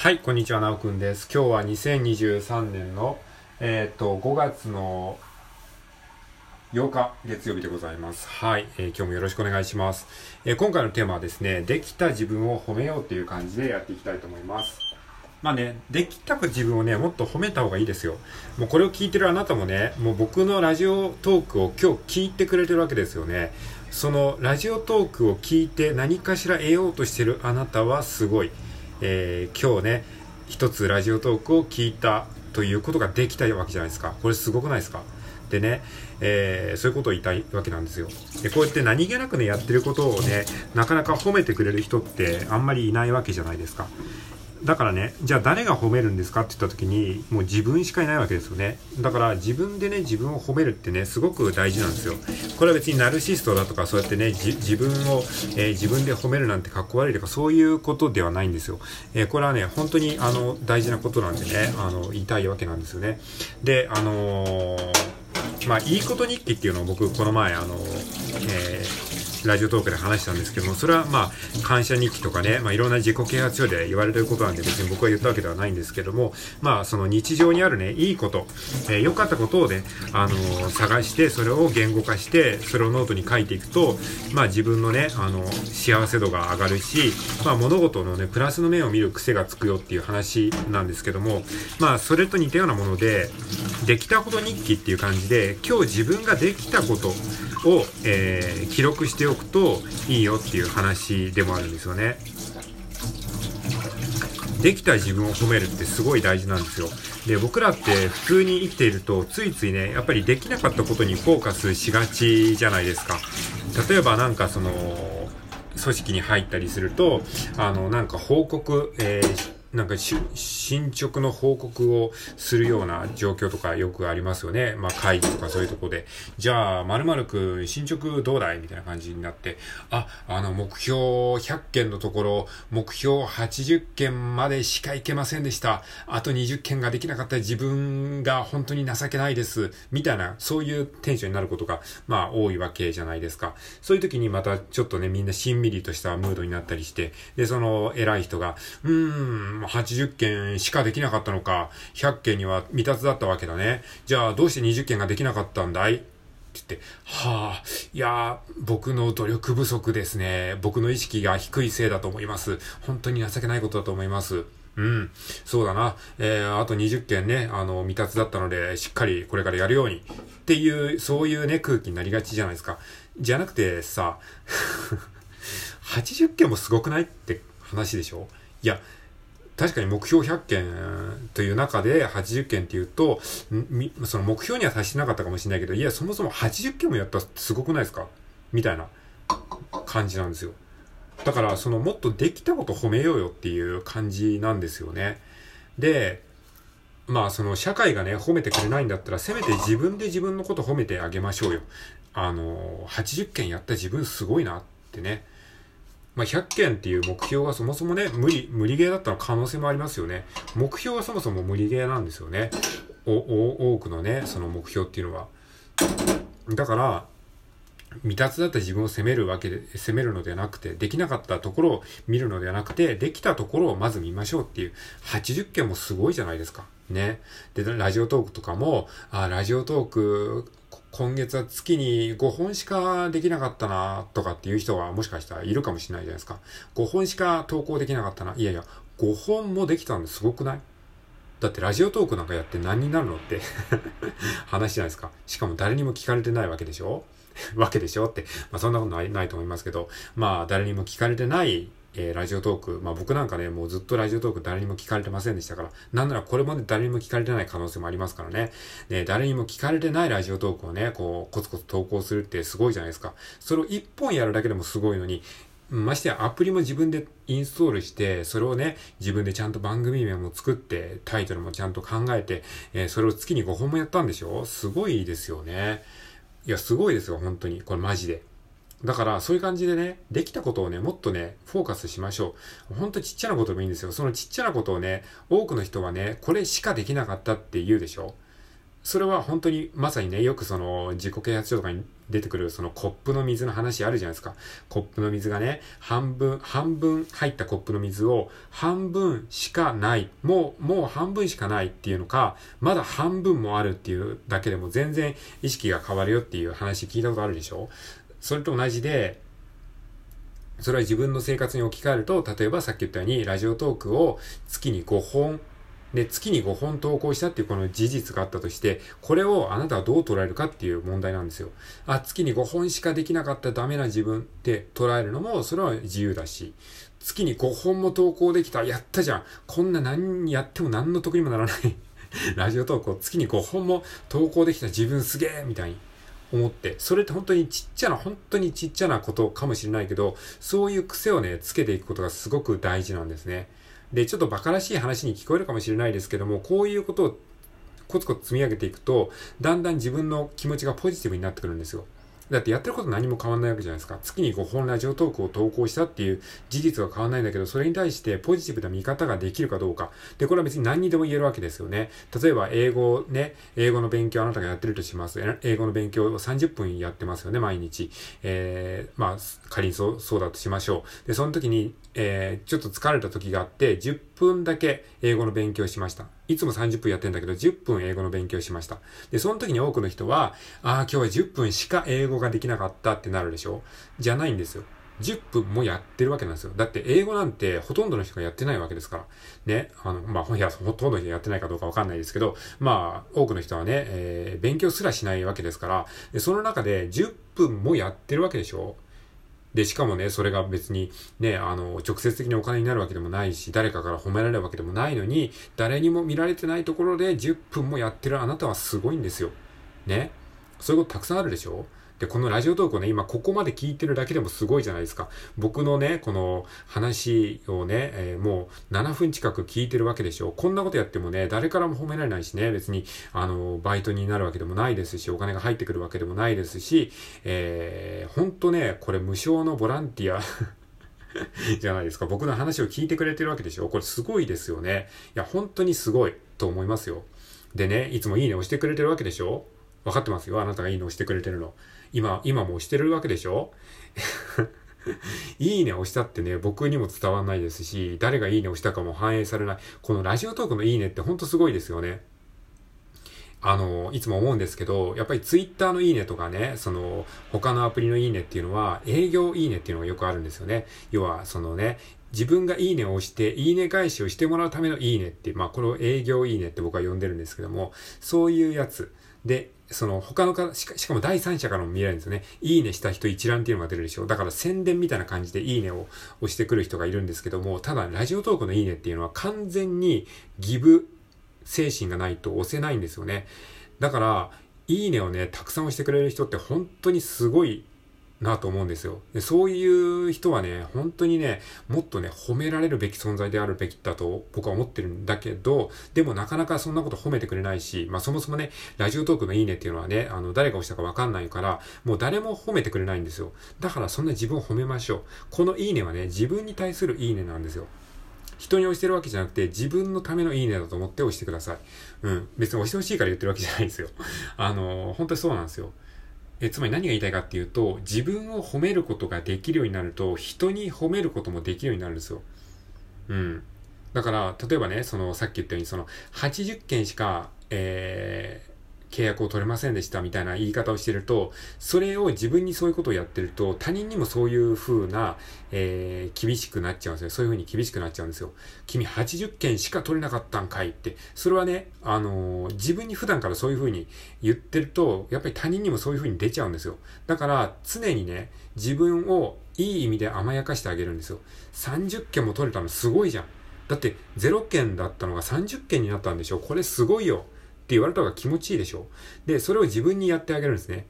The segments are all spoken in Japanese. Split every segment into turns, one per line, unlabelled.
はい、こんにちは、なおくんです。今日は2023年の、えっ、と、5月の8日月曜日でございます。はい、えー、今日もよろしくお願いします。えー、今回のテーマはですね、できた自分を褒めようっていう感じでやっていきたいと思います。まあね、できた自分をね、もっと褒めた方がいいですよ。もうこれを聞いてるあなたもね、もう僕のラジオトークを今日聞いてくれてるわけですよね。そのラジオトークを聞いて何かしら得ようとしてるあなたはすごい。えー、今日ね、一つラジオトークを聞いたということができたわけじゃないですか。これすごくないですか？でね、えー、そういうことを言いたいわけなんですよ。で、こうやって何気なくね、やってることをね、なかなか褒めてくれる人ってあんまりいないわけじゃないですか。だからね、じゃあ誰が褒めるんですかって言った時に、もう自分しかいないわけですよね。だから自分でね、自分を褒めるってね、すごく大事なんですよ。これは別にナルシストだとか、そうやってね、自分を、えー、自分で褒めるなんてかっこ悪いとか、そういうことではないんですよ。えー、これはね、本当にあの、大事なことなんでね、あの、言いたいわけなんですよね。で、あのー、まあ、いいこと日記っていうのを僕、この前、あの、えーラジオトークで話したんですけども、それはまあ、感謝日記とかね、まあ、いろんな自己啓発書で言われてることなんで別に僕が言ったわけではないんですけども、まあ、その日常にあるね、いいこと、えー、良かったことをね、あのー、探して、それを言語化して、それをノートに書いていくと、まあ、自分のね、あの、幸せ度が上がるし、まあ、物事のね、プラスの面を見る癖がつくよっていう話なんですけども、まあ、それと似たようなもので、できたこと日記っていう感じで、今日自分ができたことを、えー、記録しておくといいよっていう話でもあるんですよね。できた自分を褒めるってすごい大事なんですよ。で、僕らって普通に生きていると、ついついね、やっぱりできなかったことにフォーカスしがちじゃないですか。例えばなんかその、組織に入ったりすると、あの、なんか報告、えーなんか進捗の報告をするような状況とかよくありますよね。まあ会議とかそういうとこで。じゃあ、〇〇くん進捗どうだい？みたいな感じになって、あ、あの目標100件のところ、目標80件までしかいけませんでした。あと20件ができなかった自分が本当に情けないです。みたいな、そういうテンションになることが、まあ多いわけじゃないですか。そういう時にまたちょっとね、みんなしんみりとしたムードになったりして、で、その偉い人が、うーん、80件しかできなかったのか、100件には未達だったわけだね。じゃあどうして20件ができなかったんだい？って言って、はあ、いや、僕の努力不足ですね。僕の意識が低いせいだと思います。本当に情けないことだと思います。うん。そうだな。えー、あと20件ね、あの、未達だったので、しっかりこれからやるように。っていう、そういうね、空気になりがちじゃないですか。じゃなくてさ、80件もすごくないって話でしょ？いや、確かに目標100件という中で80件っていうと、その目標には達してなかったかもしれないけど、いや、そもそも80件もやったらすごくないですか？みたいな感じなんですよ。だから、そのもっとできたこと褒めようよっていう感じなんですよね。で、まあその社会がね、褒めてくれないんだったら、せめて自分で自分のこと褒めてあげましょうよ。あの、80件やった自分すごいなってね。まあ、100件っていう目標がそもそもね、無理、無理ゲーだったの可能性もありますよね。目標はそもそも無理ゲーなんですよね。お、多くのね、その目標っていうのは。だから、未達だった自分を責めるわけで、責めるのではなくて、できなかったところを見るのではなくて、できたところをまず見ましょうっていう、80件もすごいじゃないですか。ね。で、ラジオトークとかも、あ、ラジオトーク今月は月に5本しかできなかったなとかっていう人はもしかしたらいるかもしれないじゃないですか。5本しか投稿できなかったな。いやいや、5本もできたんですごくないだってラジオトークなんかやって何になるのって 話じゃないですか。しかも誰にも聞かれてないわけでしょわけでしょって。まあそんなことない、ないと思いますけど、まあ誰にも聞かれてないえー、ラジオトーク、まあ僕なんかね、もうずっとラジオトーク誰にも聞かれてませんでしたから、なんならこれまで誰にも聞かれてない可能性もありますからね。ね、誰にも聞かれてないラジオトークをね、こう、コツコツ投稿するってすごいじゃないですか。それを一本やるだけでもすごいのに、ましてやアプリも自分でインストールして、それをね、自分でちゃんと番組名も作って、タイトルもちゃんと考えて、えー、それを月に5本もやったんでしょ？すごいですよね。いや、すごいですよ、本当に。これマジで。だから、そういう感じでね、できたことをね、もっとね、フォーカスしましょう。ほんとちっちゃなことでもいいんですよ。そのちっちゃなことをね、多くの人はね、これしかできなかったって言うでしょそれは本当にまさにね、よくその自己啓発書とかに出てくるそのコップの水の話あるじゃないですか。コップの水がね、半分、半分入ったコップの水を半分しかない。もう、もう半分しかないっていうのか、まだ半分もあるっていうだけでも全然意識が変わるよっていう話聞いたことあるでしょそれと同じで、それは自分の生活に置き換えると、例えばさっき言ったように、ラジオトークを月に5本、で、月に5本投稿したっていうこの事実があったとして、これをあなたはどう捉えるかっていう問題なんですよ。あ、月に5本しかできなかったダメな自分って捉えるのも、それは自由だし、月に5本も投稿できた、やったじゃん。こんな何やっても何の得にもならないラジオ投稿月に5本も投稿できた自分すげえみたいに。思って、それって本当にちっちゃな、本当にちっちゃなことかもしれないけど、そういう癖をね、つけていくことがすごく大事なんですね。で、ちょっと馬鹿らしい話に聞こえるかもしれないですけども、こういうことをコツコツ積み上げていくと、だんだん自分の気持ちがポジティブになってくるんですよ。だってやってること何も変わんないわけじゃないですか。月に5本ラジオトークを投稿したっていう事実は変わんないんだけど、それに対してポジティブな見方ができるかどうか。で、これは別に何にでも言えるわけですよね。例えば、英語ね、英語の勉強あなたがやってるとします。英語の勉強を30分やってますよね、毎日。えー、まあ、仮にそう、そうだとしましょう。で、その時に、えー、ちょっと疲れた時があって、10分だけ英語の勉強しました。いつも30分やってんだけど、10分英語の勉強しました。で、その時に多くの人は、ああ、今日は10分しか英語ができなかったってなるでしょ？じゃないんですよ。10分もやってるわけなんですよ。だって英語なんてほとんどの人がやってないわけですから。ね。あの、まあ、いや、ほとんどの人がやってないかどうかわかんないですけど、まあ、多くの人はね、えー、勉強すらしないわけですから、その中で10分もやってるわけでしょ？で、しかもね、それが別にね、あの、直接的にお金になるわけでもないし、誰かから褒められるわけでもないのに、誰にも見られてないところで10分もやってるあなたはすごいんですよ。ね。そういうことたくさんあるでしょで、このラジオトークをね、今ここまで聞いてるだけでもすごいじゃないですか。僕のね、この話をね、えー、もう7分近く聞いてるわけでしょ。こんなことやってもね、誰からも褒められないしね、別に、あの、バイトになるわけでもないですし、お金が入ってくるわけでもないですし、えー、ほんとね、これ無償のボランティア じゃないですか。僕の話を聞いてくれてるわけでしょ。これすごいですよね。いや、本当にすごいと思いますよ。でね、いつもいいね押してくれてるわけでしょ分かってますよ。あなたがいいね押してくれてるの。今、今も押してるわけでしょ？いいね押したってね、僕にも伝わんないですし、誰がいいね押したかも反映されない。このラジオトークのいいねってほんとすごいですよね。あの、いつも思うんですけど、やっぱりツイッターのいいねとかね、その、他のアプリのいいねっていうのは、営業いいねっていうのがよくあるんですよね。要は、そのね、自分がいいねを押して、いいね返しをしてもらうためのいいねって、まあ、これを営業いいねって僕は呼んでるんですけども、そういうやつ。で、その他のかしか、しかも第三者からも見れるんですよね。いいねした人一覧っていうのが出るでしょ。だから宣伝みたいな感じでいいねを押してくる人がいるんですけども、ただラジオトークのいいねっていうのは完全にギブ精神がないと押せないんですよね。だから、いいねをね、たくさん押してくれる人って本当にすごいなと思うんですよ。でそういう人はね、本当にね、もっとね、褒められるべき存在であるべきだと僕は思ってるんだけど、でもなかなかそんなこと褒めてくれないし、まあそもそもね、ラジオトークのいいねっていうのはね、あの、誰が押したかわかんないから、もう誰も褒めてくれないんですよ。だからそんな自分を褒めましょう。このいいねはね、自分に対するいいねなんですよ。人に押してるわけじゃなくて、自分のためのいいねだと思って押してください。うん。別に押してほしいから言ってるわけじゃないんですよ。あの、本当にそうなんですよ。えつまり何が言いたいかっていうと、自分を褒めることができるようになると、人に褒めることもできるようになるんですよ。うん。だから、例えばね、その、さっき言ったように、その、80件しか、えー、契約を取れませんでしたみたいな言い方をしてると、それを自分にそういうことをやってると、他人にもそういう風な、えー、厳しくなっちゃうんですよ。そういう風に厳しくなっちゃうんですよ。君80件しか取れなかったんかいって。それはね、あのー、自分に普段からそういう風に言ってると、やっぱり他人にもそういう風に出ちゃうんですよ。だから、常にね、自分をいい意味で甘やかしてあげるんですよ。30件も取れたのすごいじゃん。だって0件だったのが30件になったんでしょこれすごいよ。って言われた方が気持ちいいでしょ。で、それを自分にやってあげるんですね。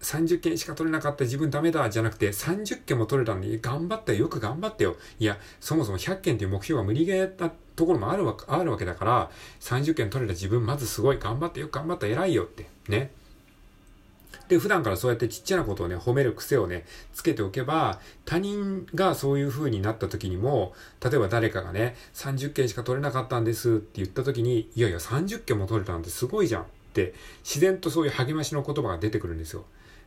30件しか取れなかった自分ダメだじゃなくて30件も取れたんで頑張ったよよく頑張ったよ。いやそもそも100件という目標が無理ゲーなところもあるわあるわけだから30件取れた自分まずすごい頑張ってよく頑張った偉いよってね。で、普段からそうやってちっちゃなことをね、褒める癖をね、つけておけば、他人がそういう風になった時にも、例えば誰かがね、30件しか取れなかったんですって言った時に、いやいや、30件も取れたんてすごいじゃんって、自然とそういう励ましの言葉が出てくるんですよ。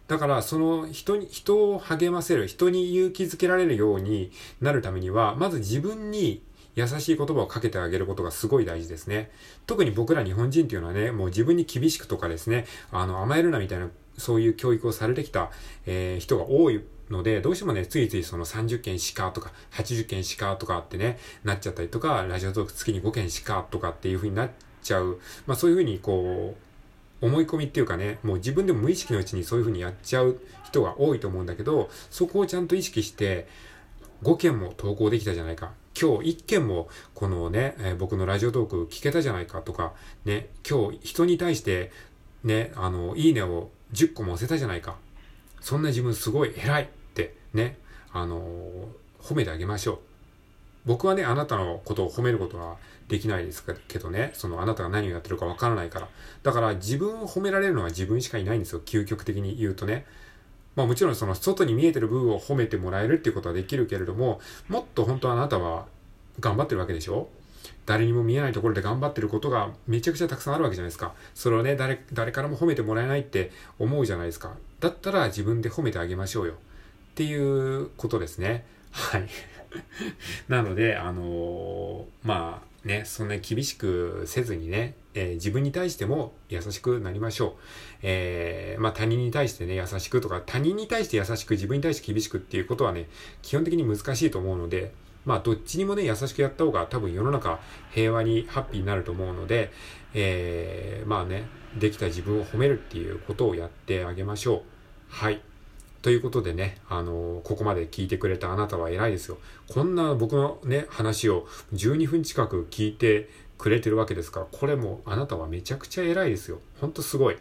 だからその人に、人を励ませる、人に勇気づけられるようになるためには、まず自分に優しい言葉をかけてあげることがすごい大事ですね。特に僕ら日本人っていうのはね、もう自分に厳しくとかですね、あの甘えるなみたいな、そういう教育をされてきた、えー、人が多いので、どうしてもね、ついついその30件しかとか、80件しかとかってね、なっちゃったりとか、ラジオトーク月に5件しかとかっていう風になっちゃう。まあそういう風にこう、思い込みっていうかね、もう自分でも無意識のうちにそういう風にやっちゃう人が多いと思うんだけど、そこをちゃんと意識して、5件も投稿できたじゃないか。今日1件もこのね、えー、僕のラジオトーク聞けたじゃないかとか、ね、今日人に対してね、あの、いいねを10個も押せたじゃないか。そんな自分すごい偉いってね、あの褒めてあげましょう。僕はね、あなたのことを褒めることはできないですけどね、そのあなたが何をやってるかわからないから。だから自分を褒められるのは自分しかいないんですよ、究極的に言うとね。まあもちろんその外に見えてる部分を褒めてもらえるっていうことはできるけれども、もっと本当あなたは頑張ってるわけでしょ誰にも見えないところで頑張ってることがめちゃくちゃたくさんあるわけじゃないですか。それをね、誰、誰からも褒めてもらえないって思うじゃないですか。だったら自分で褒めてあげましょうよ。っていうことですね。はい。なので、あのー、まあね、そんなに厳しくせずにね、えー、自分に対しても優しくなりましょう。えー、まあ他人に対してね、優しくとか、他人に対して優しく、自分に対して厳しくっていうことはね、基本的に難しいと思うので、まあどっちにもね、優しくやった方が多分世の中平和にハッピーになると思うので、えー、まあね、できた自分を褒めるっていうことをやってあげましょう。はい。ということでね、あのー、ここまで聞いてくれたあなたは偉いですよ。こんな僕のね、話を12分近く聞いてくれてるわけですから、これもあなたはめちゃくちゃ偉いですよ。ほんとすごい。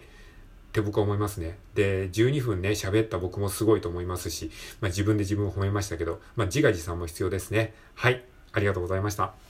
って僕は思いますね。で、12分ね、喋った僕もすごいと思いますし、まあ自分で自分を褒めましたけど、まあ自画自賛も必要ですね。はい。ありがとうございました。